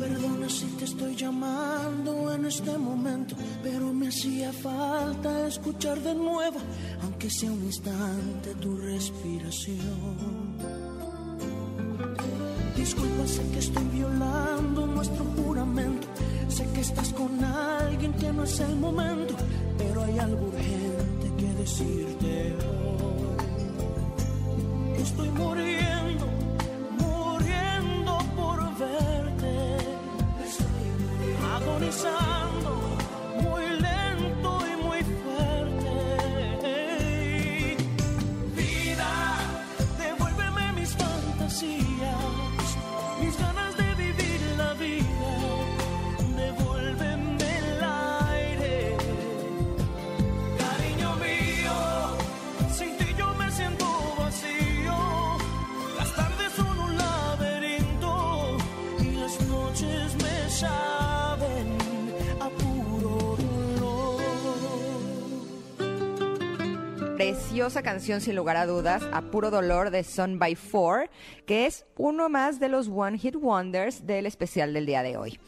Perdona si te estoy llamando en este momento, pero me hacía falta escuchar de nuevo, aunque sea un instante, tu respiración. Disculpa, sé que estoy violando nuestro juramento. Sé que estás con alguien que no es el momento, pero hay algo urgente decirte hoy. Estoy muriendo, Canción, sin lugar a dudas, a puro dolor de Son by Four, que es uno más de los One Hit Wonders del especial del día de hoy.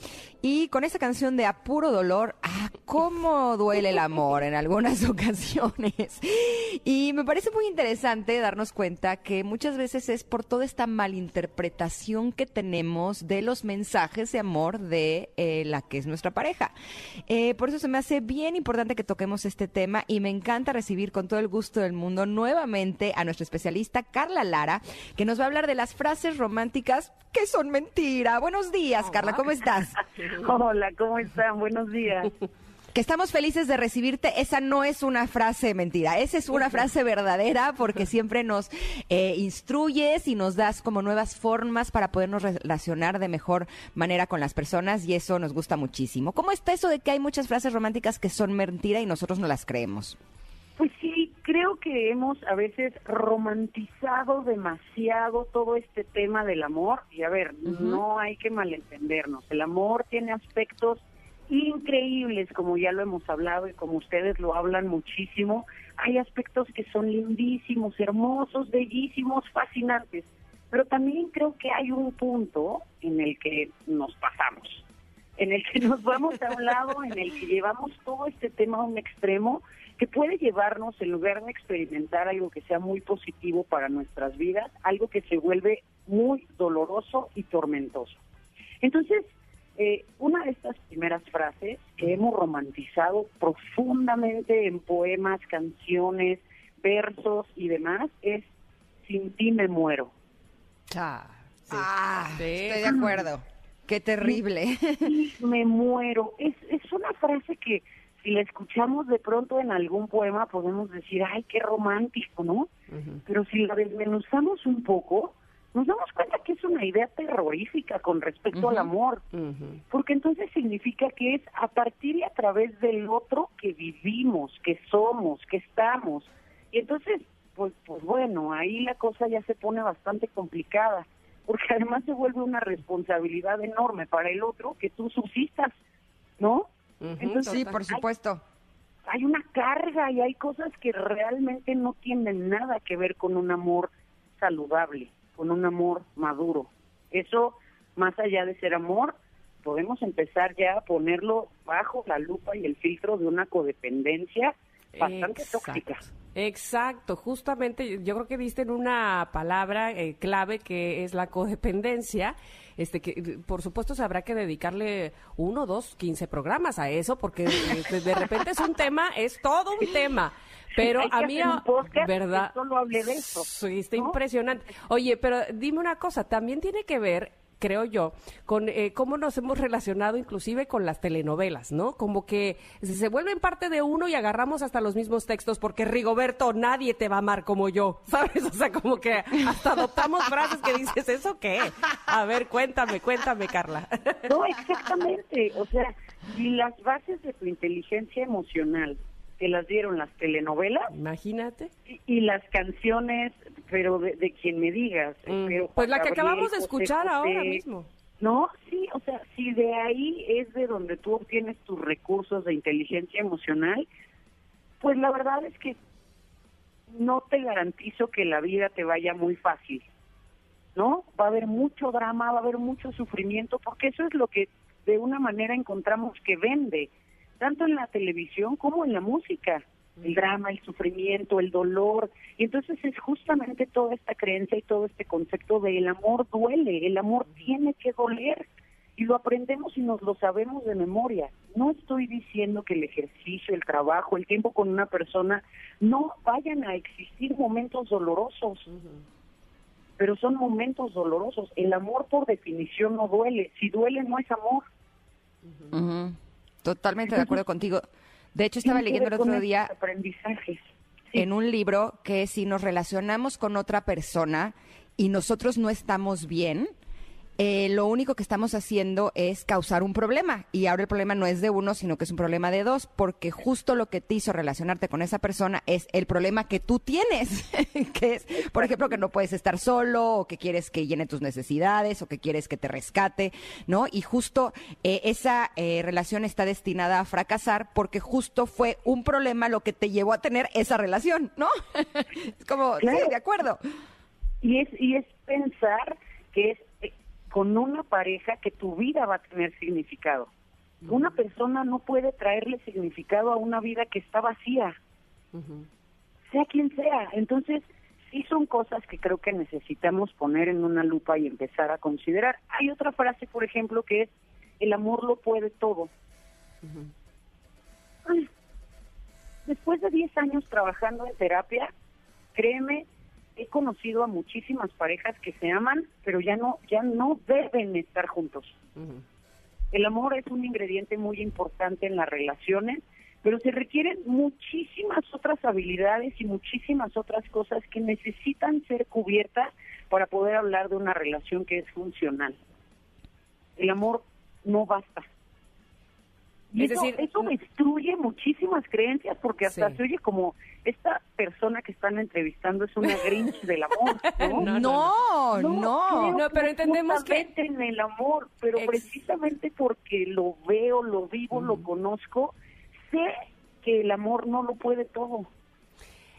Y con esta canción de A puro dolor, ah, cómo duele el amor en algunas ocasiones. Y me parece muy interesante darnos cuenta que muchas veces es por toda esta malinterpretación que tenemos de los mensajes de amor de eh, la que es nuestra pareja. Eh, por eso se me hace bien importante que toquemos este tema y me encanta recibir con todo el gusto del mundo nuevamente a nuestra especialista Carla Lara, que nos va a hablar de las frases románticas que son mentira. Buenos días, Carla, ¿cómo estás? Hola, ¿cómo están? Buenos días. Que estamos felices de recibirte. Esa no es una frase mentira, esa es una frase verdadera porque siempre nos eh, instruyes y nos das como nuevas formas para podernos relacionar de mejor manera con las personas y eso nos gusta muchísimo. ¿Cómo está eso de que hay muchas frases románticas que son mentira y nosotros no las creemos? Pues sí, creo que hemos a veces romantizado demasiado todo este tema del amor. Y a ver, no hay que malentendernos. El amor tiene aspectos increíbles, como ya lo hemos hablado y como ustedes lo hablan muchísimo. Hay aspectos que son lindísimos, hermosos, bellísimos, fascinantes. Pero también creo que hay un punto en el que nos pasamos, en el que nos vamos a un lado, en el que llevamos todo este tema a un extremo que puede llevarnos, en lugar de experimentar algo que sea muy positivo para nuestras vidas, algo que se vuelve muy doloroso y tormentoso. Entonces, eh, una de estas primeras frases que hemos romantizado profundamente en poemas, canciones, versos y demás es sin ti me muero. Ah, estoy de acuerdo. Qué terrible. Sí, me muero. Es, es una frase que si la escuchamos de pronto en algún poema podemos decir, ay, qué romántico, ¿no? Pero si la desmenuzamos un poco, nos damos cuenta que es una idea terrorífica con respecto al amor, porque entonces significa que es a partir y a través del otro que vivimos, que somos, que estamos. Y entonces, pues, pues bueno, ahí la cosa ya se pone bastante complicada, porque además se vuelve una responsabilidad enorme para el otro que tú subsistas, ¿no? Entonces, sí, por hay- supuesto. hay una carga y hay cosas que realmente no tienen nada que ver con un amor saludable, con un amor maduro. Eso, más allá de ser amor, podemos empezar ya a ponerlo bajo la lupa y el filtro de una codependencia bastante tóxica. Exacto, justamente yo creo que viste en una palabra eh, clave que es la codependencia, este que por supuesto se habrá que dedicarle uno, dos, quince programas a eso porque eh, de repente es un tema, es todo un tema. Pero Hay a mí, ¿verdad? solo hable de eso, Sí, está ¿no? impresionante. Oye, pero dime una cosa, también tiene que ver creo yo, con eh, cómo nos hemos relacionado inclusive con las telenovelas, ¿no? Como que se vuelven parte de uno y agarramos hasta los mismos textos porque Rigoberto, nadie te va a amar como yo, ¿sabes? O sea, como que hasta adoptamos frases que dices, ¿eso qué? A ver, cuéntame, cuéntame, Carla. No, exactamente. O sea, si las bases de tu inteligencia emocional te las dieron las telenovelas Imagínate. y, y las canciones, pero de, de quien me digas. Mm, pero pues la que acabamos de José escuchar José, ahora mismo. No, sí, o sea, si de ahí es de donde tú obtienes tus recursos de inteligencia emocional, pues la verdad es que no te garantizo que la vida te vaya muy fácil. ¿No? Va a haber mucho drama, va a haber mucho sufrimiento, porque eso es lo que de una manera encontramos que vende, tanto en la televisión como en la música. El drama, el sufrimiento, el dolor. Y entonces es justamente toda esta creencia y todo este concepto de el amor duele, el amor tiene que doler y lo aprendemos y nos lo sabemos de memoria. No estoy diciendo que el ejercicio, el trabajo, el tiempo con una persona no vayan a existir momentos dolorosos, pero son momentos dolorosos. El amor por definición no duele. Si duele no es amor. Totalmente de acuerdo contigo. De hecho, estaba leyendo el otro día aprendizajes. en un libro que si nos relacionamos con otra persona y nosotros no estamos bien, eh, lo único que estamos haciendo es causar un problema. Y ahora el problema no es de uno, sino que es un problema de dos, porque justo lo que te hizo relacionarte con esa persona es el problema que tú tienes, que es, por ejemplo, que no puedes estar solo, o que quieres que llene tus necesidades, o que quieres que te rescate, ¿no? Y justo eh, esa eh, relación está destinada a fracasar porque justo fue un problema lo que te llevó a tener esa relación, ¿no? es como, sí, de acuerdo. Y es, y es pensar que es con una pareja que tu vida va a tener significado. Una persona no puede traerle significado a una vida que está vacía, sea quien sea. Entonces, sí son cosas que creo que necesitamos poner en una lupa y empezar a considerar. Hay otra frase, por ejemplo, que es, el amor lo puede todo. después de 10 años trabajando en terapia, créeme he conocido a muchísimas parejas que se aman, pero ya no, ya no deben estar juntos. El amor es un ingrediente muy importante en las relaciones, pero se requieren muchísimas otras habilidades y muchísimas otras cosas que necesitan ser cubiertas para poder hablar de una relación que es funcional. El amor no basta. Y eso, decir, eso destruye muchísimas creencias porque hasta se oye como esta persona que están entrevistando es una Grinch del amor. No, no, no, no, pero entendemos que en el amor, pero precisamente porque lo veo, lo vivo, lo conozco, sé que el amor no lo puede todo.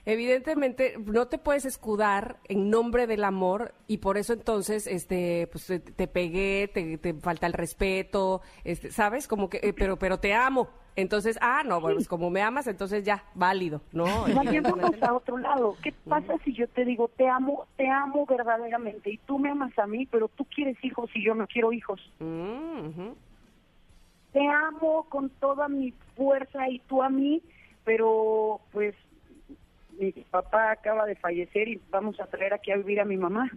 Evidentemente no te puedes escudar en nombre del amor y por eso entonces este pues te, pegué, te, falta el respeto, este, ¿sabes? Como que eh, pero pero te amo. Entonces, ah, no, bueno, pues como me amas, entonces ya, válido, ¿no? Vayámonos a otro lado. ¿Qué pasa si yo te digo, te amo, te amo verdaderamente y tú me amas a mí, pero tú quieres hijos y yo no quiero hijos? Mm, te amo con toda mi fuerza y tú a mí, pero pues papá acaba de fallecer y vamos a traer aquí a vivir a mi mamá.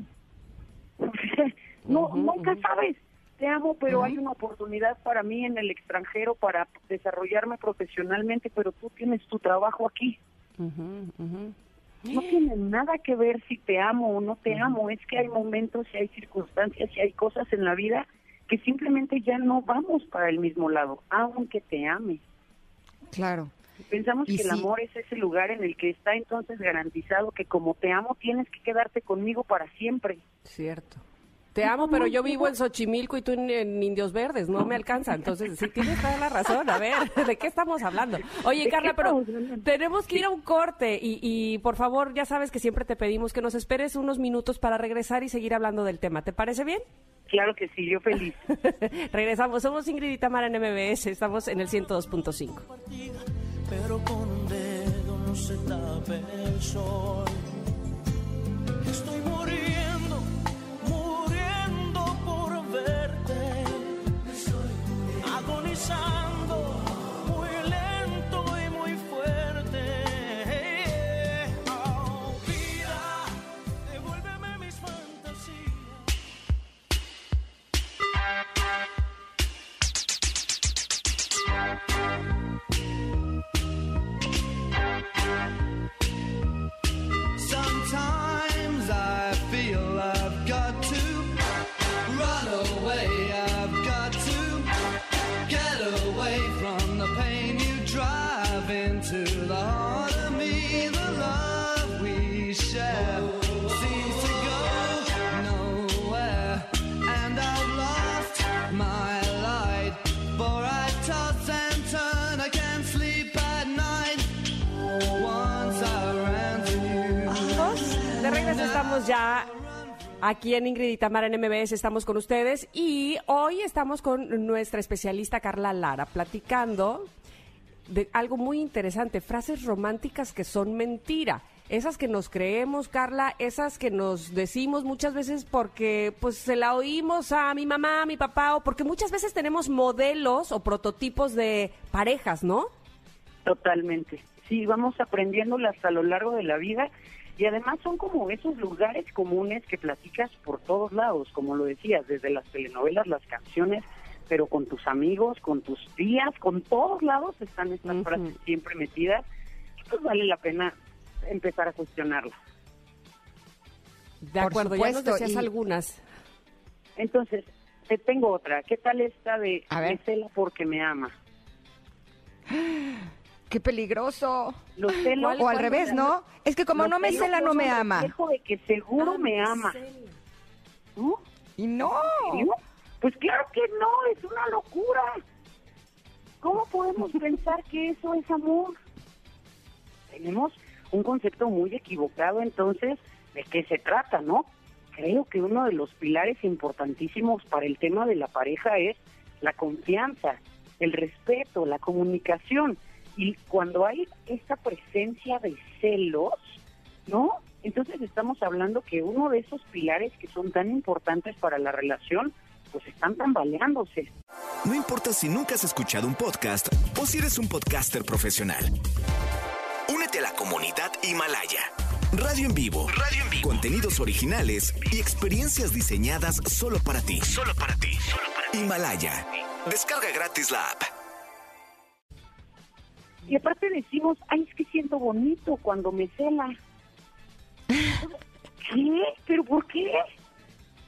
no, nunca sabes. Te amo, pero hay una oportunidad para mí en el extranjero para desarrollarme profesionalmente, pero tú tienes tu trabajo aquí. No tiene nada que ver si te amo o no te amo, es que hay momentos y hay circunstancias y hay cosas en la vida que simplemente ya no vamos para el mismo lado, aunque te ame. Claro. Pensamos que el amor es ese lugar en el que está entonces garantizado que como te amo tienes que quedarte conmigo para siempre. Cierto. Te amo, pero yo vivo en Xochimilco y tú en, Indios Verdes, no me alcanza. Entonces, sí, tienes toda la razón. A ver, ¿de qué estamos hablando? Oye, Carla, pero tenemos que ir a un corte y, y, por favor, ya sabes que siempre te pedimos que nos esperes unos minutos para regresar y seguir hablando del tema. ¿Te parece bien? Claro que sí, yo feliz. Regresamos, somos Ingrid y Tamara en MBS, estamos en el 102.5 pero con un dedo no se tape el sol. Estoy muriendo, muriendo por verte. Agonizando. Aquí en Ingrid y Tamara en MBS, estamos con ustedes y hoy estamos con nuestra especialista Carla Lara platicando de algo muy interesante, frases románticas que son mentira. Esas que nos creemos, Carla, esas que nos decimos muchas veces porque pues se la oímos a mi mamá, a mi papá o porque muchas veces tenemos modelos o prototipos de parejas, ¿no? Totalmente. Sí, vamos aprendiéndolas a lo largo de la vida y además son como esos lugares comunes que platicas por todos lados, como lo decías, desde las telenovelas, las canciones, pero con tus amigos, con tus tías, con todos lados están estas frases siempre metidas. Pues vale la pena empezar a cuestionarlas. De Por acuerdo, ya nos supuesto, decías y- algunas. Entonces, te tengo otra. ¿Qué tal esta de A ver. me cela porque me ama? ¡Qué peligroso! O al revés, ¿no? Es que como no me cela, no me ama. de que seguro me ama. Y no. Pues claro que no, es una locura. ¿Cómo podemos pensar que eso es amor? Tenemos un concepto muy equivocado entonces de qué se trata, ¿no? Creo que uno de los pilares importantísimos para el tema de la pareja es la confianza, el respeto, la comunicación. Y cuando hay esta presencia de celos, ¿no? Entonces estamos hablando que uno de esos pilares que son tan importantes para la relación, pues están tambaleándose. No importa si nunca has escuchado un podcast o si eres un podcaster profesional. Únete a la comunidad Himalaya. Radio en vivo. Radio en vivo. Contenidos originales y experiencias diseñadas solo para ti. Solo para ti. Himalaya. Descarga gratis la app. Y aparte decimos, ay, es que siento bonito cuando me cela. ¿Qué? ¿Pero por qué?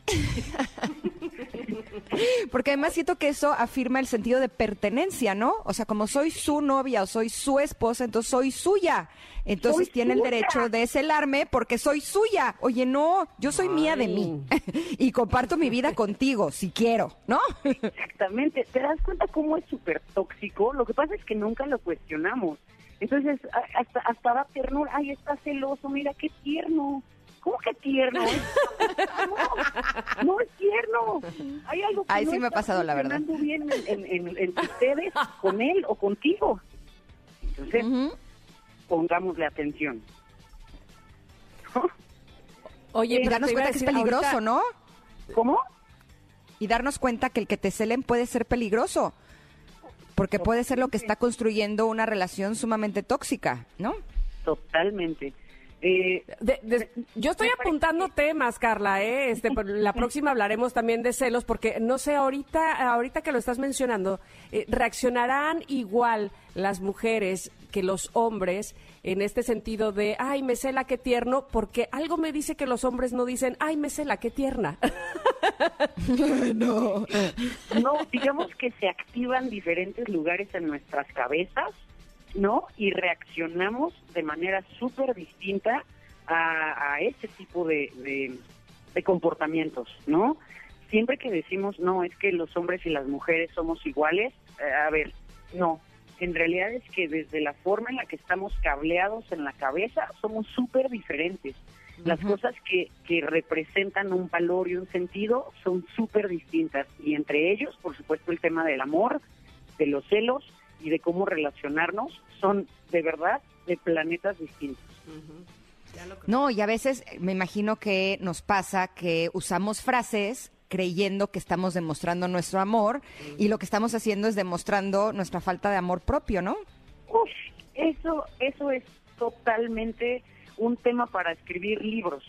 Porque además siento que eso afirma el sentido de pertenencia, ¿no? O sea, como soy su novia o soy su esposa, entonces soy suya. Entonces Soy tiene el derecho de celarme porque soy suya. Oye, no, yo soy mía de mí. y comparto mi vida contigo, si quiero, ¿no? Exactamente. ¿Te das cuenta cómo es súper tóxico? Lo que pasa es que nunca lo cuestionamos. Entonces, hasta, hasta da ternura. Ay, está celoso, mira qué tierno. ¿Cómo que tierno? No, no es tierno. Hay algo que Ay, no sí me ha está pasado, la verdad. bien en, en, en- en ustedes, con él o contigo. Entonces, Ujú. pongámosle atención. Oye, Y pero darnos cuenta que es peligroso, ahorita- ¿no? ¿Cómo? Y darnos cuenta que el que te celen puede ser peligroso. Porque puede ser lo que está construyendo una relación sumamente tóxica, ¿no? Totalmente. Eh, De- de- yo estoy apuntando temas, Carla, ¿eh? Este, la próxima hablaremos también de celos, porque no sé, ahorita, ahorita que lo estás mencionando, eh, ¿reaccionarán igual las mujeres que los hombres en este sentido de, ay, me cela, qué tierno? Porque algo me dice que los hombres no dicen, ay, me cela, qué tierna. No, digamos que se activan diferentes lugares en nuestras cabezas, ¿no? Y reaccionamos de manera súper distinta a, a ese tipo de, de- de comportamientos, ¿no? Siempre que decimos, no, es que los hombres y las mujeres somos iguales, eh, a ver, no. En realidad es que desde la forma en la que estamos cableados en la cabeza, somos súper diferentes. Las cosas que, que representan un valor y un sentido son súper distintas. Y entre ellos, por supuesto, el tema del amor, de los celos y de cómo relacionarnos son de verdad de planetas distintos. No, y a veces me imagino que nos pasa que usamos frases creyendo que estamos demostrando nuestro amor y lo que estamos haciendo es demostrando nuestra falta de amor propio, ¿no? Uf, eso, eso es totalmente un tema para escribir libros,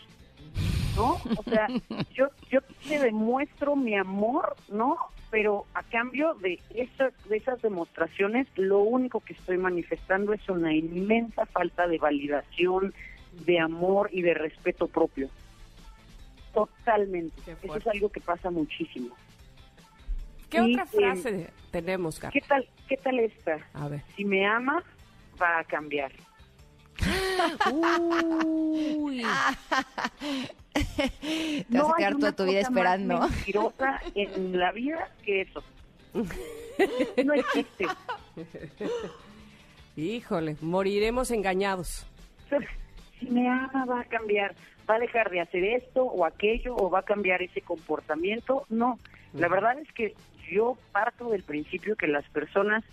¿no? O sea, yo, yo te demuestro mi amor, ¿no? Pero a cambio de, esa- de esas demostraciones, lo único que estoy manifestando es una inmensa falta de validación, de amor y de respeto propio. Totalmente. Eso es algo que pasa muchísimo. ¿Qué Y, otra eh, frase tenemos, Carla? ¿Qué tal, qué tal esta? A ver. Si me ama, va a cambiar. Uy. Te vas a quedar toda tu vida esperando. Más mentirosa en la vida que eso. No existe. Híjole, moriremos engañados. Si me ama va a cambiar, va a dejar de hacer esto o aquello o va a cambiar ese comportamiento. No, la verdad es que yo parto del principio que las personas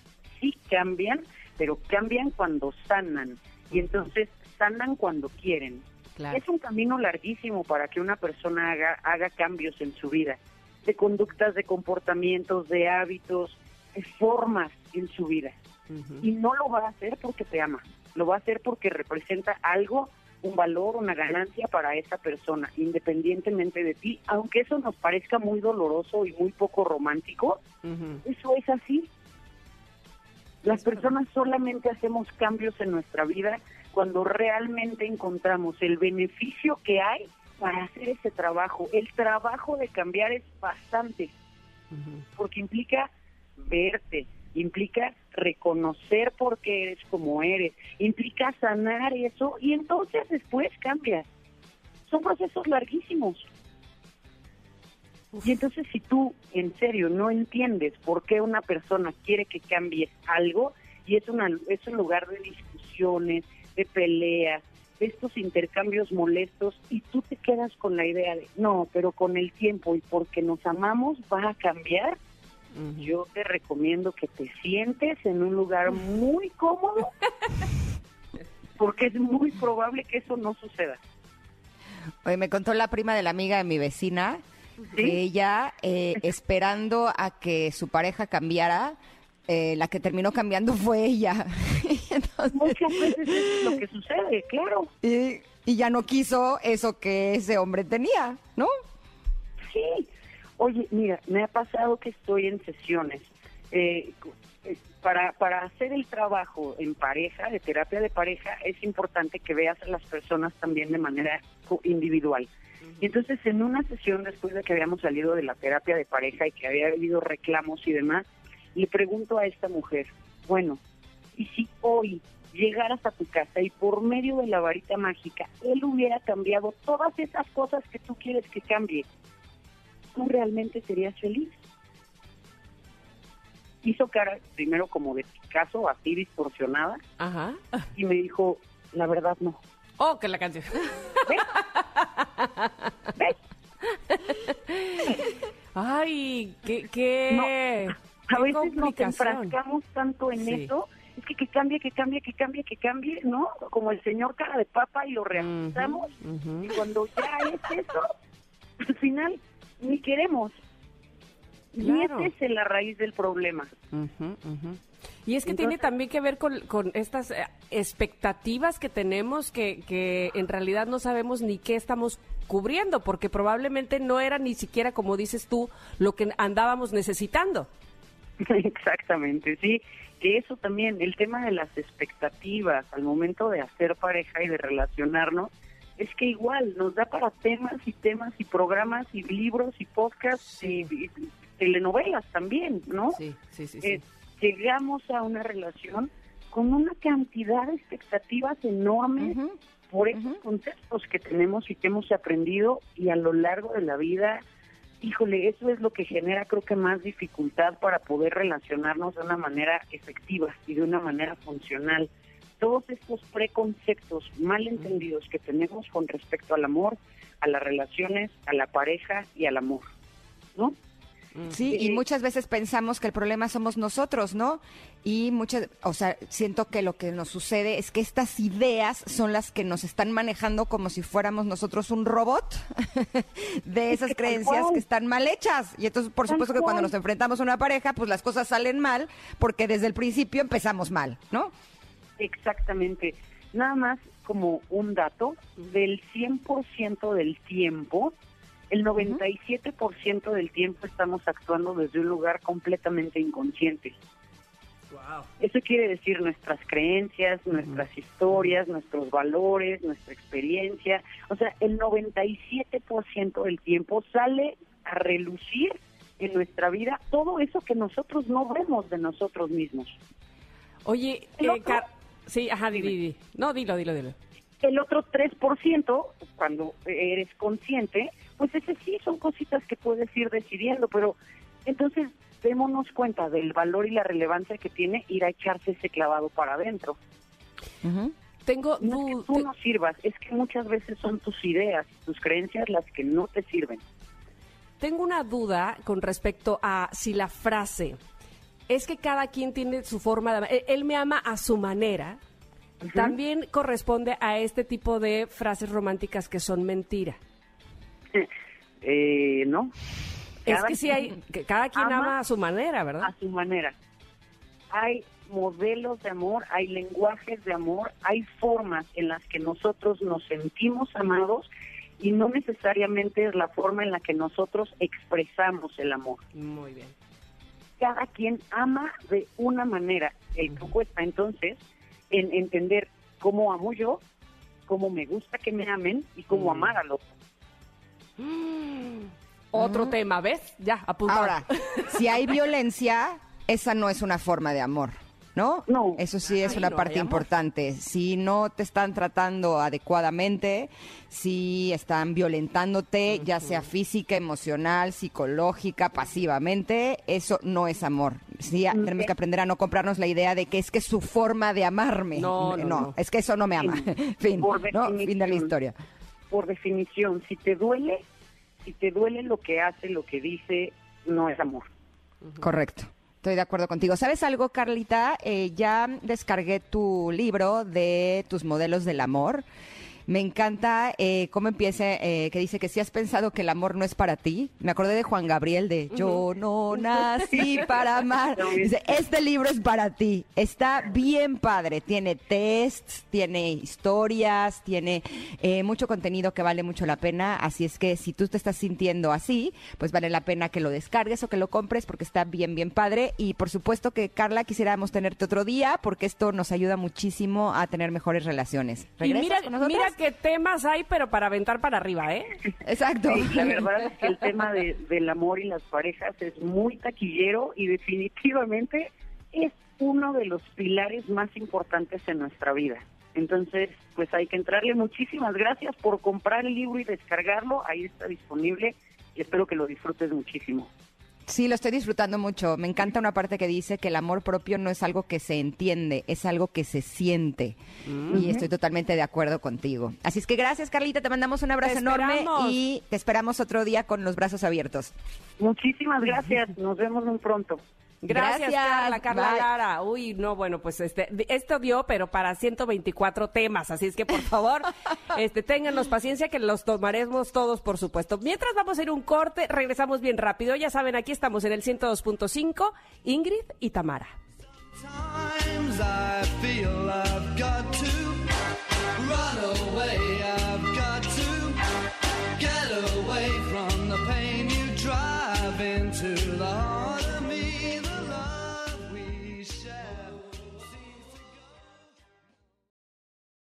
sí cambian, pero cambian cuando sanan y entonces sanan cuando quieren. Claro. Es un camino larguísimo para que una persona haga, haga cambios en su vida, de conductas, de comportamientos, de hábitos, de formas en su vida. Y no lo va a hacer porque te ama, lo va a hacer porque representa algo, un valor, una ganancia para esa persona, independientemente de ti, aunque eso nos parezca muy doloroso y muy poco romántico, eso es así. Las personas solamente hacemos cambios en nuestra vida cuando realmente encontramos el beneficio que hay para hacer ese trabajo. El trabajo de cambiar es bastante, porque implica verte, implica reconocer por qué eres como eres, implica sanar eso y entonces después cambias. Son procesos larguísimos. Y entonces si tú en serio no entiendes por qué una persona quiere que cambies algo y es una es un lugar de discusiones, de peleas, de estos intercambios molestos y tú te quedas con la idea de no, pero con el tiempo y porque nos amamos va a cambiar. Yo te recomiendo que te sientes en un lugar muy cómodo porque es muy probable que eso no suceda. Oye, me contó la prima de la amiga de mi vecina que ella, eh, esperando a que su pareja cambiara, eh, la que terminó cambiando fue ella. Entonces, Muchas veces es lo que sucede, claro. y, y ya no quiso eso que ese hombre tenía, ¿no? Sí. Oye, mira, me ha pasado que estoy en sesiones. eh, eh, para, para hacer el trabajo en pareja, de terapia de pareja, es importante que veas a las personas también de manera individual. Y entonces, en una sesión después de que habíamos salido de la terapia de pareja y que había habido reclamos y demás, le pregunto a esta mujer, bueno, ¿y si hoy llegaras a tu casa y por medio de la varita mágica él hubiera cambiado todas esas cosas que tú quieres que cambie? ¿Tú realmente serías feliz? Hizo cara primero como de Picasso, así distorsionada, Ajá. y me dijo, la verdad no. Oh, que la canción. ¿Ves? ¿Ves? Ay, qué, qué, A veces nos enfrascamos tanto en Sí. eso, es que que cambie, que cambie, que cambie, que cambie, ¿no? Como el señor cara de papa y lo reajustamos, y cuando ya es eso, al final ni queremos. Claro. Y esa es la raíz del problema. Ujú, ujú. Y es que tiene también que ver con, con estas eh, expectativas que tenemos que, que en realidad no sabemos ni qué estamos cubriendo, porque probablemente no era ni siquiera, como dices tú, lo que andábamos necesitando. Exactamente, sí. Que eso también, el tema de las expectativas al momento de hacer pareja y de relacionarnos, es que igual nos da para temas y temas y programas y libros y podcasts y, y telenovelas también, ¿no? Sí, sí, sí. sí. Eh, llegamos a una relación con una cantidad de expectativas enormes por esos conceptos que tenemos y que hemos aprendido y a lo largo de la vida, híjole, eso es lo que genera creo que más dificultad para poder relacionarnos de una manera efectiva y de una manera funcional. Todos estos preconceptos mal entendidos que tenemos con respecto al amor, a las relaciones, a la pareja y al amor, ¿no? Sí, y muchas veces pensamos que el problema somos nosotros, ¿no? Y muchas, o sea, siento que lo que nos sucede es que estas ideas son las que nos están manejando como si fuéramos nosotros un robot de esas creencias que están mal hechas. Y entonces, por supuesto que cuando nos enfrentamos a una pareja, pues las cosas salen mal porque desde el principio empezamos mal, ¿no? Exactamente. Nada más como un dato, del 100% del tiempo, el 97% del tiempo estamos actuando desde un lugar completamente inconsciente. Eso quiere decir nuestras creencias, nuestras historias, nuestros valores, nuestra experiencia. O sea, el 97% del tiempo sale a relucir en nuestra vida todo eso que nosotros no vemos de nosotros mismos. Oye, eh, otro- sí, ajá, di, di, di. No, dilo, dilo, dilo. El otro 3%, cuando eres consciente, pues ese sí son cositas que puedes ir decidiendo, pero entonces démonos cuenta del valor y la relevancia que tiene ir a echarse ese clavado para adentro. Ujú. Tengo No es que tú no sirvas, es que muchas veces son tus ideas, tus creencias las que no te sirven. Tengo una duda con respecto a si la frase es que cada quien tiene su forma de amar. Él, él me ama a su manera. También corresponde a este tipo de frases románticas que son mentira. Eh, no. Es que sí hay, que cada quien ama, ama a su manera, ¿verdad? a su manera. Hay modelos de amor, hay lenguajes de amor, hay formas en las que nosotros nos sentimos amados y no necesariamente es la forma en la que nosotros expresamos el amor. Muy bien. Cada quien ama de una manera. El truco está entonces en entender cómo amo yo, cómo me gusta que me amen y cómo Mm. amar al otro. Otro tema, ¿ves? Ya, apuntado. Ahora, si hay violencia, esa no es una forma de amor, ¿no? No. Eso sí es una no parte importante. Si no te están tratando adecuadamente, si están violentándote, ya sea física, emocional, psicológica, pasivamente, eso no es amor. Sí, Mm, tenemos eh. que aprender a no comprarnos la idea de que es que es su forma de amarme. No, no, no. es que eso no me ama. fin. Fin de la historia. Por definición, si te duele, si te duele lo que hace, lo que dice, no es amor. Correcto. Estoy de acuerdo contigo. ¿Sabes algo, Carlita? Eh, ya descargué tu libro de tus modelos del amor. Me encanta eh, cómo empieza, eh, que dice que si has pensado que el amor no es para ti. Me acordé de Juan Gabriel de Yo no nací para amar. Dice, este libro es para ti. Está bien padre. Tiene tests, tiene historias, tiene eh, mucho contenido que vale mucho la pena. Así es que si tú te estás sintiendo así, pues vale la pena que lo descargues o que lo compres porque está bien, bien padre. Y por supuesto que, Carla, quisiéramos tenerte otro día porque esto nos ayuda muchísimo a tener mejores relaciones. Y ¿Regresas mira, con nosotros? mira qué temas hay, pero para aventar para arriba, ¿eh? Exacto. Sí, la verdad es que el tema de- del amor y las parejas es muy taquillero y definitivamente es uno de los pilares más importantes en nuestra vida. Entonces, pues hay que entrarle. Muchísimas gracias por comprar el libro y descargarlo. Ahí está disponible y espero que lo disfrutes muchísimo. Sí, lo estoy disfrutando mucho. Me encanta una parte que dice que el amor propio no es algo que se entiende, es algo que se siente. Y estoy totalmente de acuerdo contigo. Así es que gracias, Carlita. Te mandamos un abrazo enorme y te esperamos otro día con los brazos abiertos. Muchísimas gracias. Nos vemos muy pronto. Gracias, Gracias, Carla, Carla bye. Lara. Uy, no, bueno, pues este, esto dio, pero para 124 temas, así es que por favor, este, ténganos paciencia que los tomaremos todos, por supuesto. Mientras vamos a ir un corte, regresamos bien rápido. Ya saben, aquí estamos en el 102.5, Ingrid y Tamara. Times I feel I've got to run away. I've got to get away from the pain you drive into the heart.